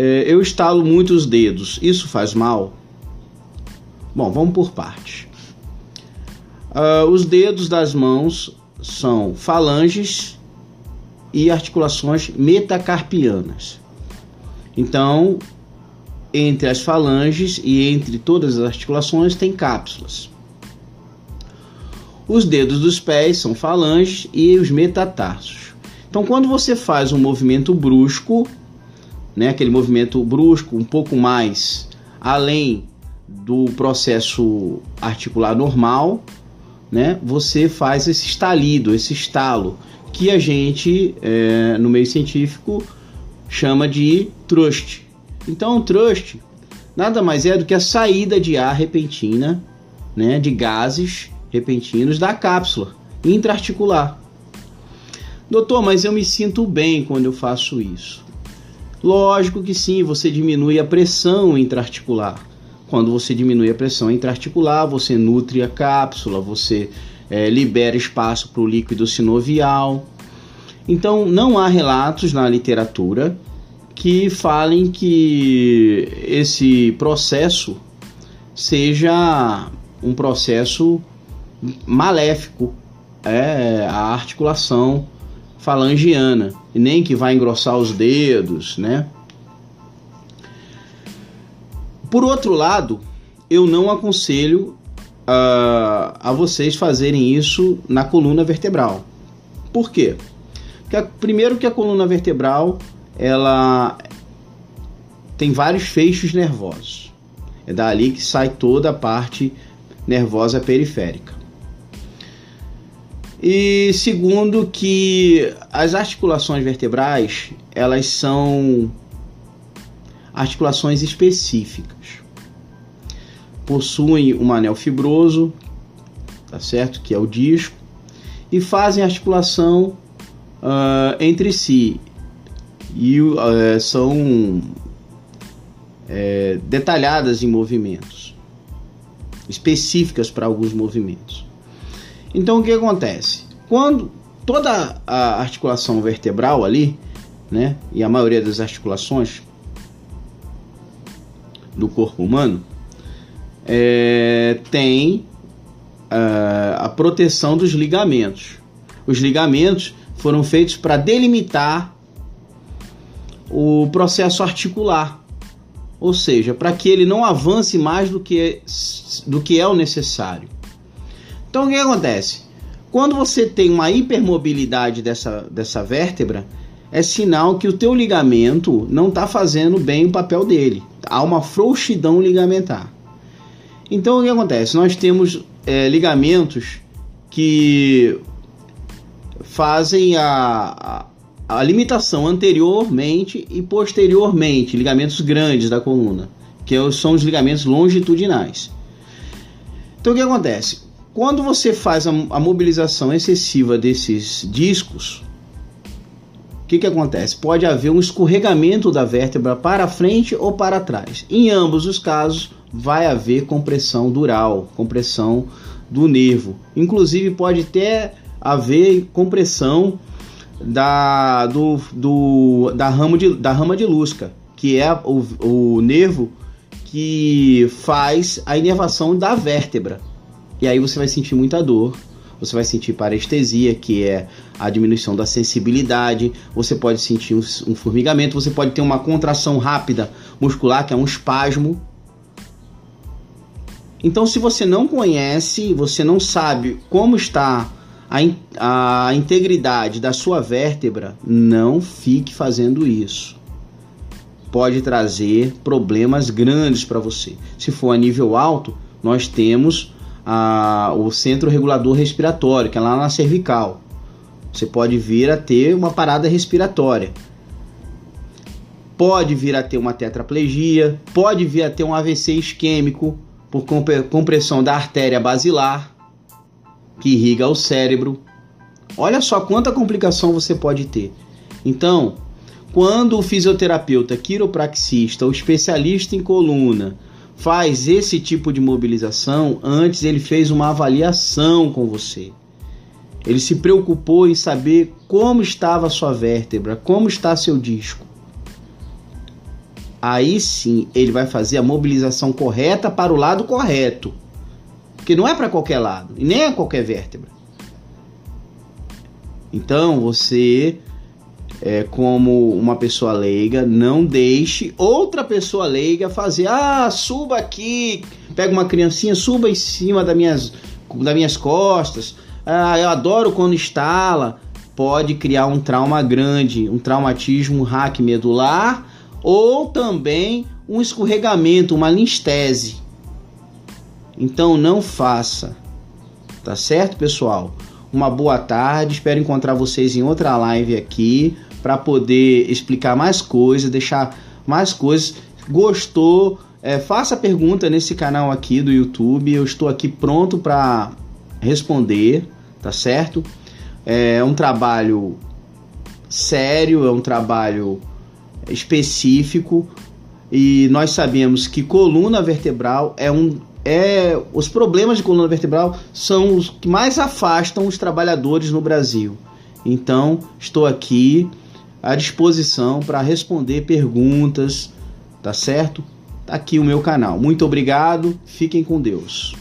é, eu estalo muito os dedos, isso faz mal? Bom, vamos por partes. Uh, os dedos das mãos são falanges e articulações metacarpianas. Então, entre as falanges e entre todas as articulações tem cápsulas. Os dedos dos pés são falanges e os metatarsos. Então, quando você faz um movimento brusco, né, aquele movimento brusco, um pouco mais além do processo articular normal, né, você faz esse estalido, esse estalo, que a gente, é, no meio científico, chama de trust. Então, o trust nada mais é do que a saída de ar repentina, né, de gases repentinos da cápsula intraarticular. Doutor, mas eu me sinto bem quando eu faço isso. Lógico que sim, você diminui a pressão intraarticular. Quando você diminui a pressão intraarticular, você nutre a cápsula, você é, libera espaço para o líquido sinovial. Então, não há relatos na literatura que falem que esse processo seja um processo maléfico é a articulação falangiana e nem que vai engrossar os dedos, né? Por outro lado, eu não aconselho uh, a vocês fazerem isso na coluna vertebral. Por quê? Porque, primeiro que a coluna vertebral ela tem vários feixes nervosos. É dali que sai toda a parte nervosa periférica. E segundo que as articulações vertebrais, elas são articulações específicas. Possuem um anel fibroso, tá certo? Que é o disco, e fazem articulação uh, entre si e uh, são é, detalhadas em movimentos, específicas para alguns movimentos. Então o que acontece? Quando toda a articulação vertebral ali, né, e a maioria das articulações do corpo humano é, tem uh, a proteção dos ligamentos. Os ligamentos foram feitos para delimitar o processo articular, ou seja, para que ele não avance mais do que, do que é o necessário. Então o que acontece? Quando você tem uma hipermobilidade dessa, dessa vértebra, é sinal que o teu ligamento não está fazendo bem o papel dele. Há uma frouxidão ligamentar. Então o que acontece? Nós temos é, ligamentos que fazem a, a, a, limitação anteriormente e posteriormente, ligamentos grandes da coluna, que são os ligamentos longitudinais. Então o que acontece? Quando você faz a, a mobilização excessiva desses discos, o que, que acontece? Pode haver um escorregamento da vértebra para frente ou para trás. Em ambos os casos, vai haver compressão dural, compressão do nervo. Inclusive, pode até haver compressão da, do, do, da, rama de, da rama de Lusca, que é o, o nervo que faz a inervação da vértebra. E aí você vai sentir muita dor, você vai sentir parestesia, que é a diminuição da sensibilidade, você pode sentir um, um, formigamento, você pode ter uma contração rápida muscular, que é um espasmo. Então, se você não conhece, você não sabe como está a, in, a integridade da sua vértebra, não fique fazendo isso. Pode trazer problemas grandes para você. Se for a nível alto, nós temos a, o centro regulador respiratório, que é lá na cervical. Você pode vir a ter uma parada respiratória. Pode vir a ter uma tetraplegia, pode vir a ter um AVC isquêmico por compressão da artéria basilar, que irriga o cérebro. Olha só quanta complicação você pode ter. Então, quando o fisioterapeuta quiropraxista, o especialista em coluna, faz esse tipo de mobilização, antes ele fez uma avaliação com você. Ele se preocupou em saber como estava a sua vértebra, como está seu disco. aí sim ele vai fazer a mobilização correta para o lado correto. Porque não é para qualquer lado, e nem é qualquer vértebra. Então você, é, como uma pessoa leiga, não deixe outra pessoa leiga fazer. Ah, suba aqui, pega uma criancinha, suba em cima das minhas, das minhas costas. Ah, eu adoro quando instala. Pode criar um trauma grande, um traumatismo, um hack medular ou também um escorregamento, uma linstese. Então não faça. Tá certo, pessoal? Uma boa tarde. Espero encontrar vocês em outra live aqui para poder explicar mais coisas, deixar mais coisas. Gostou? É, faça pergunta nesse canal aqui do YouTube. Eu estou aqui pronto para responder, tá certo? É um trabalho sério, é um trabalho específico e nós sabemos que coluna vertebral é um é os problemas de coluna vertebral são os que mais afastam os trabalhadores no Brasil. Então, estou aqui à disposição para responder perguntas, tá certo? Tá aqui o meu canal. Muito obrigado. Fiquem com Deus.